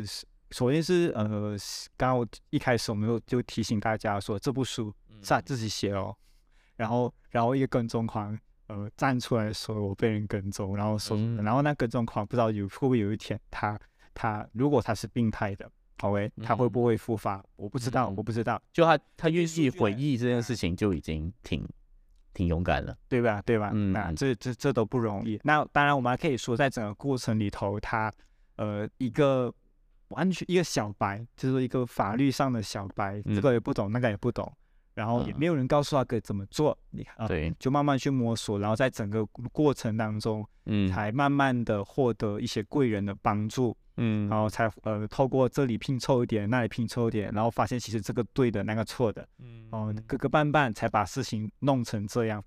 首先是呃，刚刚我一开始我们有就提醒大家说这部书是他自己写哦，然后然后一个跟踪狂呃站出来说我被人跟踪，然后说然后那跟踪狂不知道有会不会有一天他他如果他是病态的，OK，他会不会复发？我不知道，我不知道。就他他愿意回忆这件事情就已经挺。挺勇敢了，对吧？对吧？嗯，那这这这都不容易。那当然，我们还可以说，在整个过程里头，他呃，一个完全一个小白，就是一个法律上的小白，这个也不懂，那个也不懂，然后也没有人告诉他该怎么做，你看，对，就慢慢去摸索，然后在整个过程当中，嗯，才慢慢的获得一些贵人的帮助。嗯，然后才呃透过这里拼凑一点，那里拼凑一点，然后发现其实这个对的，那个错的，嗯，哦，磕磕绊绊才把事情弄成这样。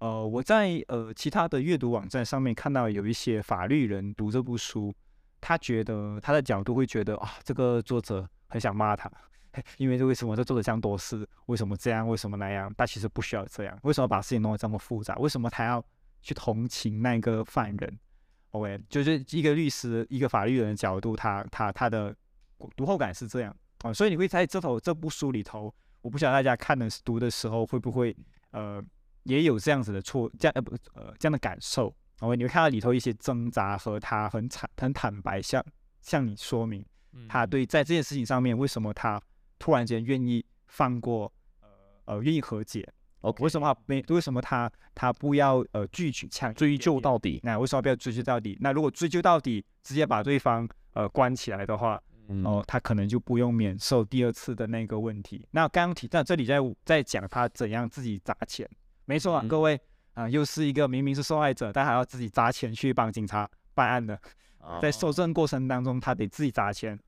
呃，我在呃其他的阅读网站上面看到有一些法律人读这部书，他觉得他的角度会觉得啊，这个作者很想骂他，因为为什么这作者这样多事，为什么这样，为什么那样？但其实不需要这样，为什么把事情弄得这么复杂？为什么他要去同情那个犯人？OK，就是一个律师、一个法律人的角度，他他他的读后感是这样啊，所以你会在这头这部书里头，我不晓得大家看的读的时候会不会呃也有这样子的错，这样呃不呃这样的感受，OK，你会看到里头一些挣扎和他很坦很坦白向向你说明，他对在这件事情上面为什么他突然间愿意放过呃呃愿意和解。哦，为什么没？为什么他他不要呃拒绝抢追究到底？那为什么不要追究到底？那如果追究到底，直接把对方呃关起来的话，哦，他可能就不用免受第二次的那个问题。那刚刚提到这里在在讲他怎样自己砸钱，没错啊，各位啊，又是一个明明是受害者，但还要自己砸钱去帮警察办案的，在受证过程当中，他得自己砸钱。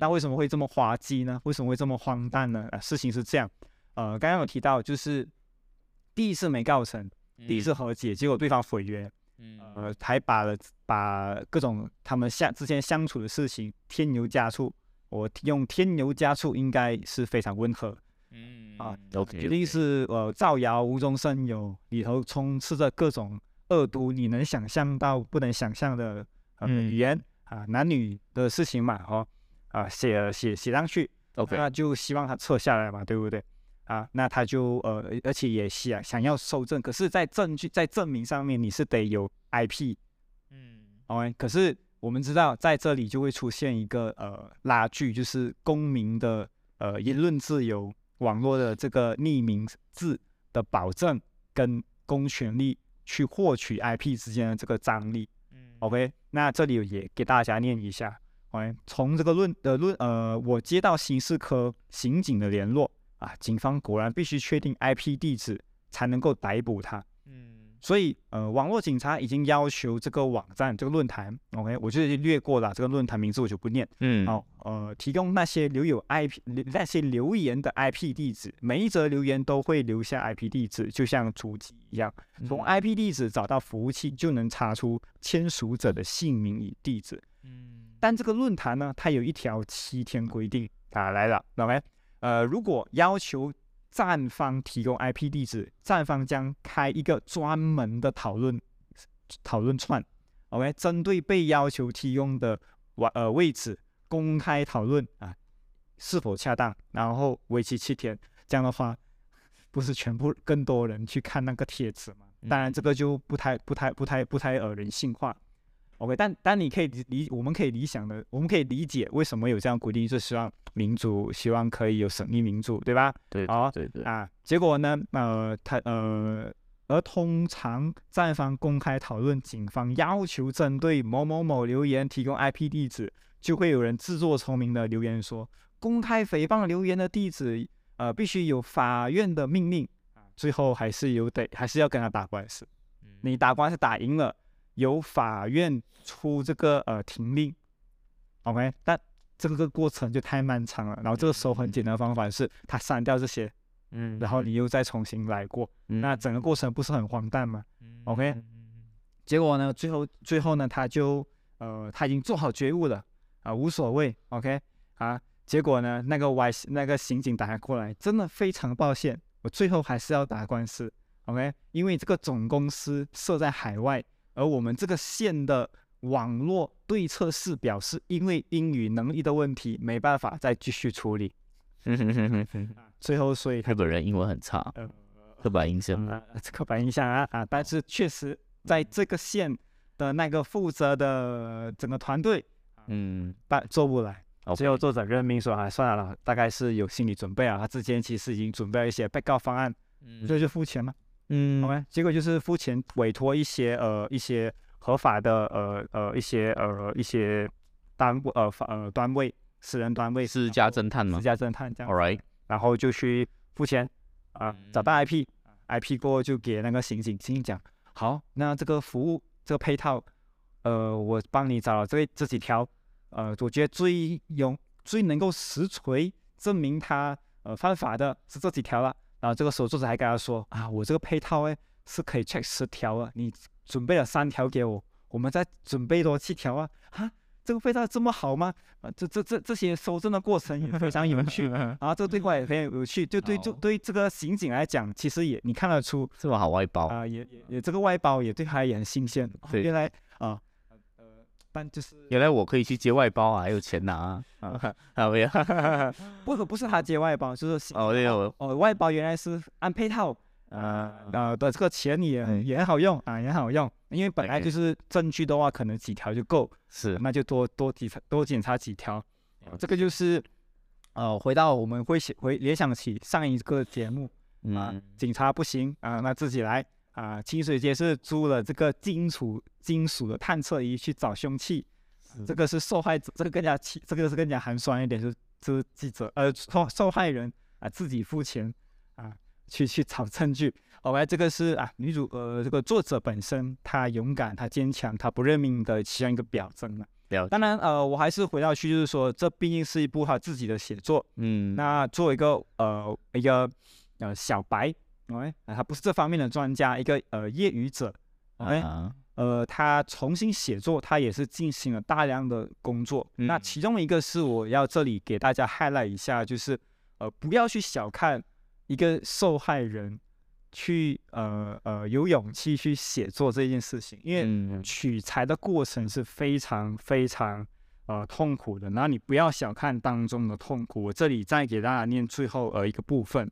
那为什么会这么滑稽呢？为什么会这么荒诞呢？啊，事情是这样。呃，刚刚有提到，就是第一次没告成，第一次和解，结果对方毁约，呃，还把了把各种他们相之间相处的事情添油加醋。我用添油加醋应该是非常温和，嗯啊，决定是呃造谣无中生有，里头充斥着各种恶毒，你能想象到不能想象的呃语言啊，男女的事情嘛，哦啊写写写上去，OK，那就希望他撤下来嘛，对不对？啊，那他就呃，而且也想想要收证，可是，在证据在证明上面，你是得有 IP，嗯，OK，可是我们知道，在这里就会出现一个呃拉锯，就是公民的呃言论自由、网络的这个匿名字的保证跟公权力去获取 IP 之间的这个张力，嗯，OK，那这里也给大家念一下从这个论的论呃，我接到刑事科刑警的联络。啊，警方果然必须确定 IP 地址才能够逮捕他。嗯，所以呃，网络警察已经要求这个网站、这个论坛，OK，我就略过了这个论坛名字，我就不念。嗯，好，呃，提供那些留有 IP 那些留言的 IP 地址，每一则留言都会留下 IP 地址，就像主机一样。从 IP 地址找到服务器，就能查出签署者的姓名与地址。嗯，但这个论坛呢，它有一条七天规定。啊来了，OK，呃，如果要求站方提供 IP 地址，站方将开一个专门的讨论讨论串，OK，针对被要求提供的位呃位置公开讨论啊是否恰当，然后为期七天，这样的话不是全部更多人去看那个帖子吗？当然这个就不太不太不太不太呃人性化。OK，但但你可以理，我们可以理想的，我们可以理解为什么有这样规定，就希望民主，希望可以有审议民主，对吧？对，好，对对啊，结果呢，呃，他呃，而通常站方公开讨论，警方要求针对某某某留言提供 IP 地址，就会有人自作聪明的留言说，公开诽谤留言的地址，呃，必须有法院的命令啊，最后还是有得，还是要跟他打官司，你打官司打赢了。由法院出这个呃停令，OK，但这个过程就太漫长了。然后这个时候很简单的方法是，他删掉这些，嗯，然后你又再重新来过，那整个过程不是很荒诞吗？OK，结果呢，最后最后呢，他就呃他已经做好觉悟了啊，无所谓，OK，啊，结果呢，那个外那个刑警打过来，真的非常抱歉，我最后还是要打官司，OK，因为这个总公司设在海外。而我们这个县的网络对策室表示，因为英语能力的问题，没办法再继续处理。[laughs] 最后，所以日本人英文很差，刻板印象啊，刻板印象啊啊！但是确实在这个县的那个负责的整个团队，嗯，办做不来。最后作者任命说啊，算了，大概是有心理准备啊，他之前其实已经准备了一些被告方案，所以就付钱嘛。嗯，OK，结果就是付钱委托一些呃一些合法的呃呃一些呃一些单位呃呃单位私人单位私家侦探吗？私家侦探这样 right，然后就去付钱啊，找到 IP，IP 过后就给那个刑警，刑警讲好，那这个服务这个配套，呃，我帮你找了这这几条，呃，我觉得最有最能够实锤证明他呃犯法的是这几条了。然后这个时候作者还跟他说啊，我这个配套哎是可以 check 十条啊，你准备了三条给我，我们再准备多七条啊，哈，这个配套这么好吗？啊，这这这这些收证的过程也非常有趣。[laughs] 啊，这个对话也非常有趣，就对就对这个刑警来讲，其实也你看得出这么好外包？啊，也也也这个外包也对他也很新鲜，对，原来啊。就是原来我可以去接外包啊，还有钱拿啊，[laughs] 啊没有，[laughs] 不 [laughs] 不是他接外包，就是哦对哦哦外包原来是按配套。啊。啊的这个钱也也很好用啊也很好用，因为本来就是证据的话可能几条就够，是。那就多多几多检查几条，这个就是呃回到我们会想回联想起上一个节目啊警察不行啊那自己来。啊，清水街是租了这个金属金属的探测仪去找凶器，这个是受害者，这个更加气，这个是更加寒酸一点，是是记者呃受受害人啊自己付钱啊去去找证据。OK，这个是啊女主呃这个作者本身她勇敢，她坚强，她不认命的其中一个表征了。当然呃我还是回到去就是说这毕竟是一部他自己的写作，嗯，那作为一个呃一个呃小白。OK，他不是这方面的专家，一个呃业余者。OK，呃，他重新写作，他也是进行了大量的工作。那其中一个是我要这里给大家 highlight 一下，就是呃不要去小看一个受害人去呃呃有勇气去写作这件事情，因为取材的过程是非常非常呃痛苦的。那你不要小看当中的痛苦。我这里再给大家念最后呃一个部分。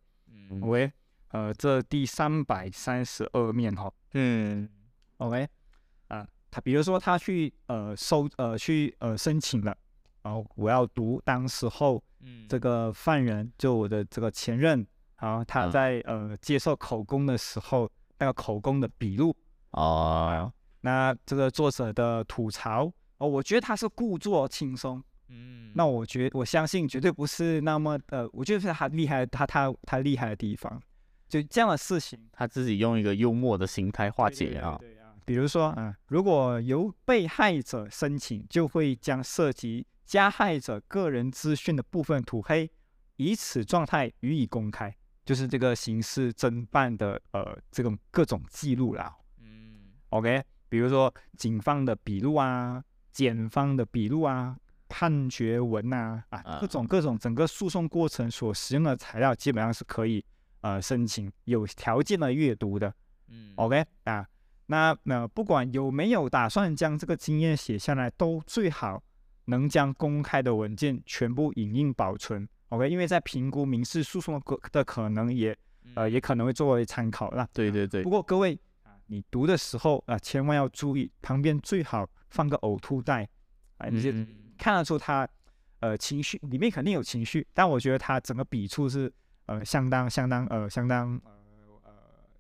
OK。呃，这第三百三十二面哈，嗯，OK，啊，他比如说他去呃收呃去呃申请了，然后我要读当时候，嗯，这个犯人就我的这个前任，然后他在呃接受口供的时候，那个口供的笔录，哦，那这个作者的吐槽，哦，我觉得他是故作轻松，嗯，那我觉我相信绝对不是那么呃，我觉得是他厉害，他他他厉害的地方。就这样的事情，他自己用一个幽默的心态化解啊。对啊，比如说啊，如果由被害者申请，就会将涉及加害者个人资讯的部分涂黑，以此状态予以公开，就是这个刑事侦办的呃这种各种记录啦。嗯，OK，比如说警方的笔录啊，检方的笔录啊，判决文呐啊，各种各种整个诉讼过程所使用的材料，基本上是可以呃申请有条件的阅读的。嗯，OK 啊，那那不管有没有打算将这个经验写下来，都最好能将公开的文件全部影印保存。OK，因为在评估民事诉讼的的可能也呃也可能会作为参考啦。对对对。不过各位啊，你读的时候啊，千万要注意旁边最好放个呕吐袋啊，你就看得出他呃情绪里面肯定有情绪，但我觉得他整个笔触是呃相当相当呃相当。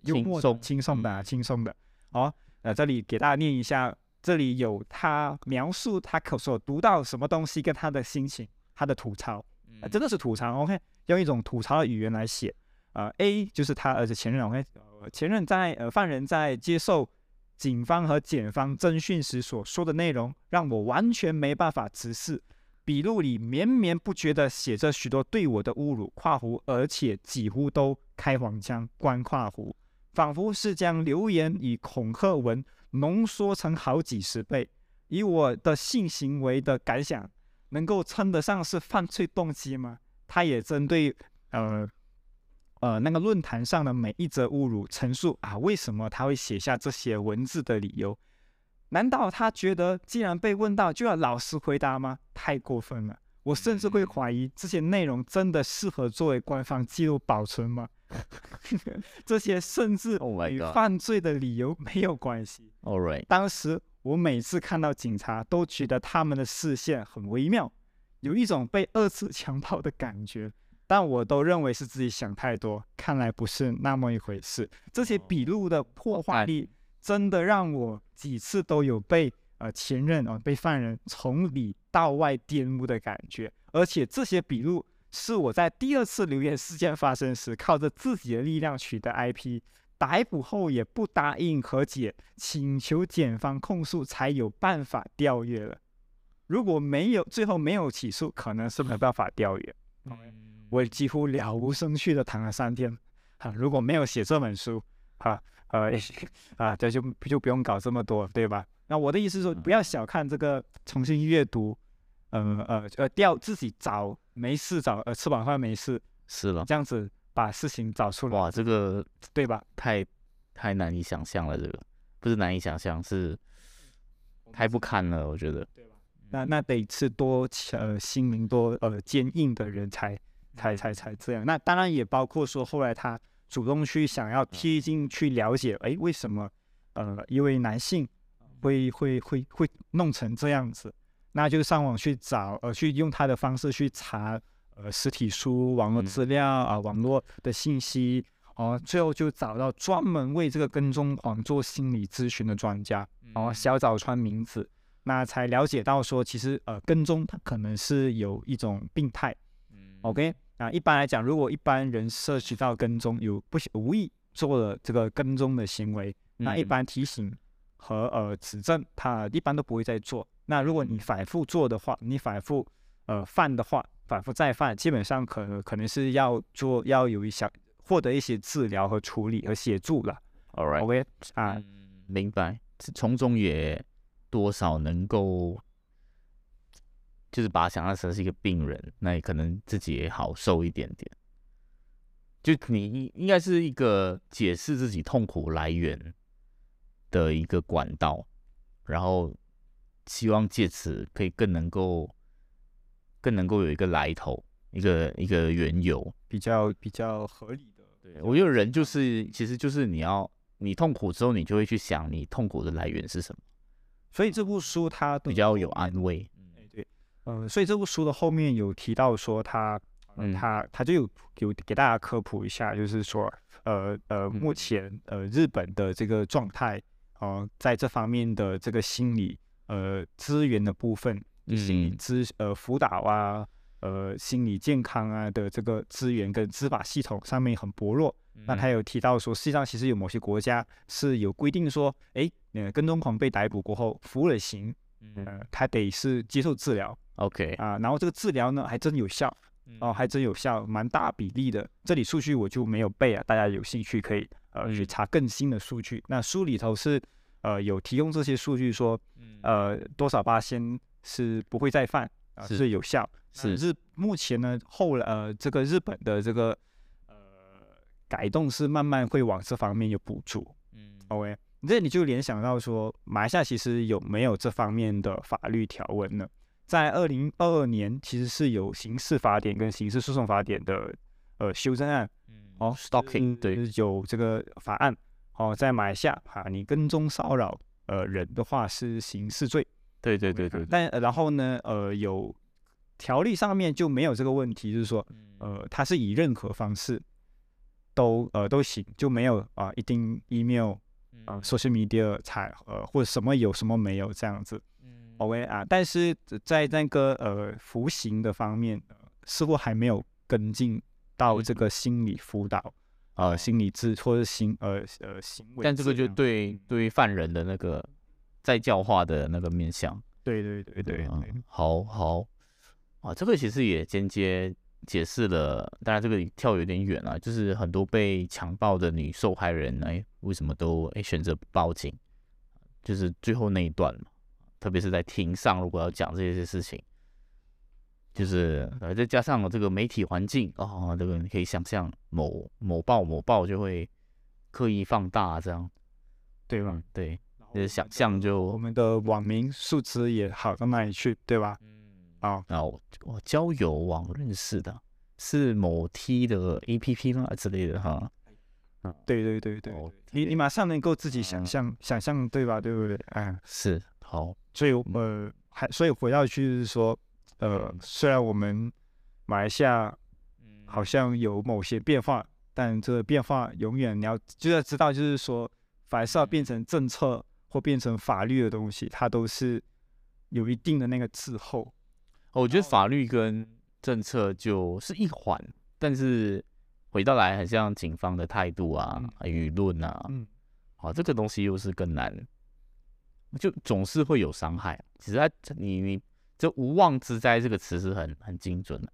幽默的、轻松的、轻松的。好，呃，这里给大家念一下，这里有他描述他可所读到什么东西跟他的心情，他的吐槽，真的是吐槽。OK，用一种吐槽的语言来写。呃，A 就是他儿子前任。OK，前任在呃犯人在接受警方和检方侦讯时所说的内容，让我完全没办法直视。笔录里绵绵不绝地写着许多对我的侮辱（括弧），而且几乎都开黄腔（关跨弧）。仿佛是将流言与恐吓文浓缩成好几十倍。以我的性行为的感想，能够称得上是犯罪动机吗？他也针对呃呃那个论坛上的每一则侮辱陈述啊，为什么他会写下这些文字的理由？难道他觉得既然被问到就要老实回答吗？太过分了！我甚至会怀疑这些内容真的适合作为官方记录保存吗？[laughs] 这些甚至与犯罪的理由没有关系。All right，当时我每次看到警察，都觉得他们的视线很微妙，有一种被二次强暴的感觉。但我都认为是自己想太多，看来不是那么一回事。这些笔录的破坏力，真的让我几次都有被呃前任啊被犯人从里到外玷污的感觉。而且这些笔录。是我在第二次留言事件发生时，靠着自己的力量取得 IP，逮捕后也不答应和解，请求检方控诉，才有办法调阅了。如果没有最后没有起诉，可能是没办法调阅。我几乎了无生趣的躺了三天。哈，如果没有写这本书，哈，呃，啊，这就就不用搞这么多，对吧？那我的意思是说，不要小看这个重新阅读。呃呃呃，调自己找没事找，呃吃饱饭没事是了，这样子把事情找出来。哇，这个对吧？太太难以想象了，这个不是难以想象，是太不堪了，我觉得。对吧？那那得是多呃心灵多呃坚硬的人才才才才这样。那当然也包括说后来他主动去想要贴近去了解，哎，为什么呃一位男性会会会会弄成这样子？那就上网去找，呃，去用他的方式去查，呃，实体书、网络资料啊，网络的信息，哦，最后就找到专门为这个跟踪狂做心理咨询的专家，哦，小早川明子，那才了解到说，其实呃，跟踪它可能是有一种病态，OK，啊，一般来讲，如果一般人涉及到跟踪，有不无意做了这个跟踪的行为，那一般提醒和呃指正，他一般都不会再做。那如果你反复做的话，你反复呃犯的话，反复再犯，基本上可可能是要做要有一想获得一些治疗和处理和协助了。All right，OK 啊，明白。从中也多少能够就是把它想象成是一个病人，那也可能自己也好受一点点。就你应该是一个解释自己痛苦来源的一个管道，然后。希望借此可以更能够，更能够有一个来头，一个一个缘由，比较比较合理的。对我觉得人就是，其实就是你要你痛苦之后，你就会去想你痛苦的来源是什么。所以这部书它比较有安慰。嗯，所以这部书的后面有提到说，他，嗯，他他就有有给大家科普一下，就是说，呃呃，目前呃日本的这个状态，呃，在这方面的这个心理。呃，资源的部分，心理资呃辅导啊，呃心理健康啊的这个资源跟执法系统上面很薄弱。那他有提到说，实际上其实有某些国家是有规定说，哎，呃跟踪狂被逮捕过后服了刑，呃他得是接受治疗。OK 啊，然后这个治疗呢还真有效，哦还真有效，蛮大比例的。这里数据我就没有背啊，大家有兴趣可以呃去查更新的数据。那书里头是。呃，有提供这些数据说，呃，多少八仙是不会再犯啊是有效。是日目前呢，后来呃这个日本的这个呃改动是慢慢会往这方面有补助。嗯 OK，这你就联想到说，马来西亚其实有没有这方面的法律条文呢？在二零二二年，其实是有刑事法典跟刑事诉讼法典的呃修正案哦 Stalking，对，是有这个法案哦，在马来西亚哈，你跟踪骚扰呃人的话是刑事罪，对对对对对，但、呃然后呢呃有条例上面就没有这个问题，就是说嗯。呃它是以任何方式都呃都行，就没有啊、一定 email 啊、social media 才呃或者什么有什么没有这样子。OK 啊，但是在那个呃服刑的方面，呃似乎还没有跟进到这个心理辅导、啊呃心理治或者行呃呃行为。但这个就对嗯对于犯人的那个再教化的那个面向，对对对对好好。啊，这个其实也间接解释了，当然这个跳有点远了，就是很多被强暴的女受害人，哎，为什么都哎选择不报警，就是最后那一段嘛，特别是在庭上，如果要讲这些事情。就是呃，再加上这个媒体环境哦，这个你可以想象某某报某报就会刻意放大这样，对吧嗯？，对，然后就是想象就我们的网民素质也好到哪里去，对吧？嗯啊，然后我交友网认识的，是某 T 的 APP 吗之类的哈？对对对对你你马上能够自己想嗯象想象，对吧？对不对？哎，是好，所以呃，还所以回到去就是说，呃，虽然我们马来西亚好像有某些变化，但这个变化永远你要就要知道，就是说，凡是要变成政策或变成法律的东西，它都是有一定的那个滞后。哦我觉得法律跟政策就是一环，但是回到来很像警方的态度啊、舆论啊，嗯，好，这个东西又是更难，就总是会有伤害。其实它你你这无妄之灾这个词是很很精准的。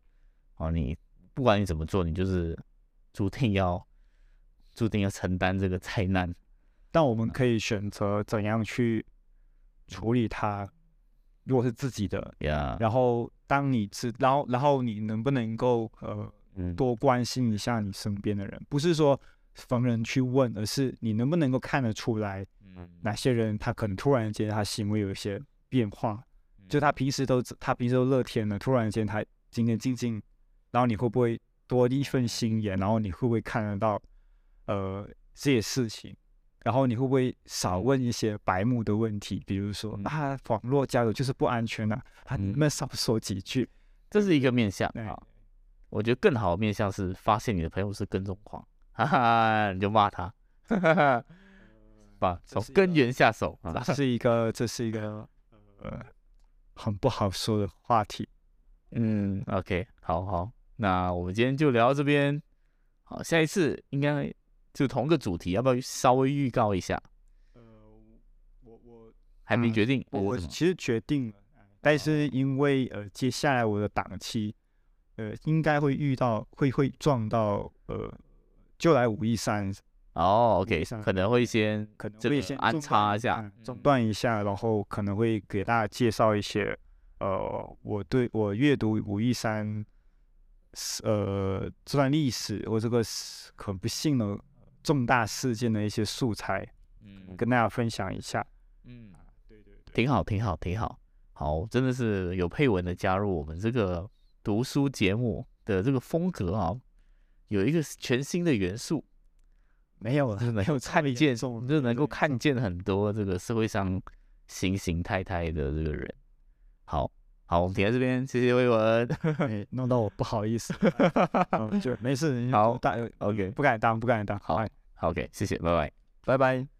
哦，你不管你怎么做，你就是注定要注定要承担这个灾难。但我们可以选择怎样去处理它。如果是自己的，呀，然后当你知，然后然后你能不能够呃嗯，多关心一下你身边的人，不是说逢人去问，而是你能不能够看得出来嗯哪些人他可能突然间他行为有一些变化，嗯就他平时都他平时都乐天的，突然间他今天静静，然后你会不会多一份心眼，然后你会不会看得到呃这些事情？然后你会不会少问一些白目的问题，比如说嗯。啊，网络交友就是不安全啊，啊，你嗯。们少说几句，这是一个面向哎啊。我觉得更好的面向是发现你的朋友是跟踪狂，哈哈，你就骂他，哈哈哈，把从根源下手啊。这是一个这是一个呃很不好说的话题。嗯，OK，好好，那我们今天就聊到这边。好，下一次应该就同个主题，要不要稍微预告一下？呃，我我还没嗯决定。我其实决定了，但是因为呃接下来我的档期，呃应该会遇到会会撞到呃就来武夷山，哦以，OK，可能会先可能会先安插一下嗯中嗯断一下，然后可能会给大家介绍一些呃我对我阅读武夷山呃这段历史或这个是很不幸的重大事件的一些素材，嗯跟大家分享一下。嗯，对对对，挺好，挺好，挺好。好，真的是有配文的加入我们这个读书节目的这个风格啊，有一个全新的元素，没有没有看见，重就是能够看见很多这个社会上形形态态的这个人。好，好，我们停在这边，谢谢魏文。哎，弄到我不好意思，[laughs] 嗯就没事，好大 OK 不敢当，不敢当，好，OK，谢谢，拜拜。拜拜。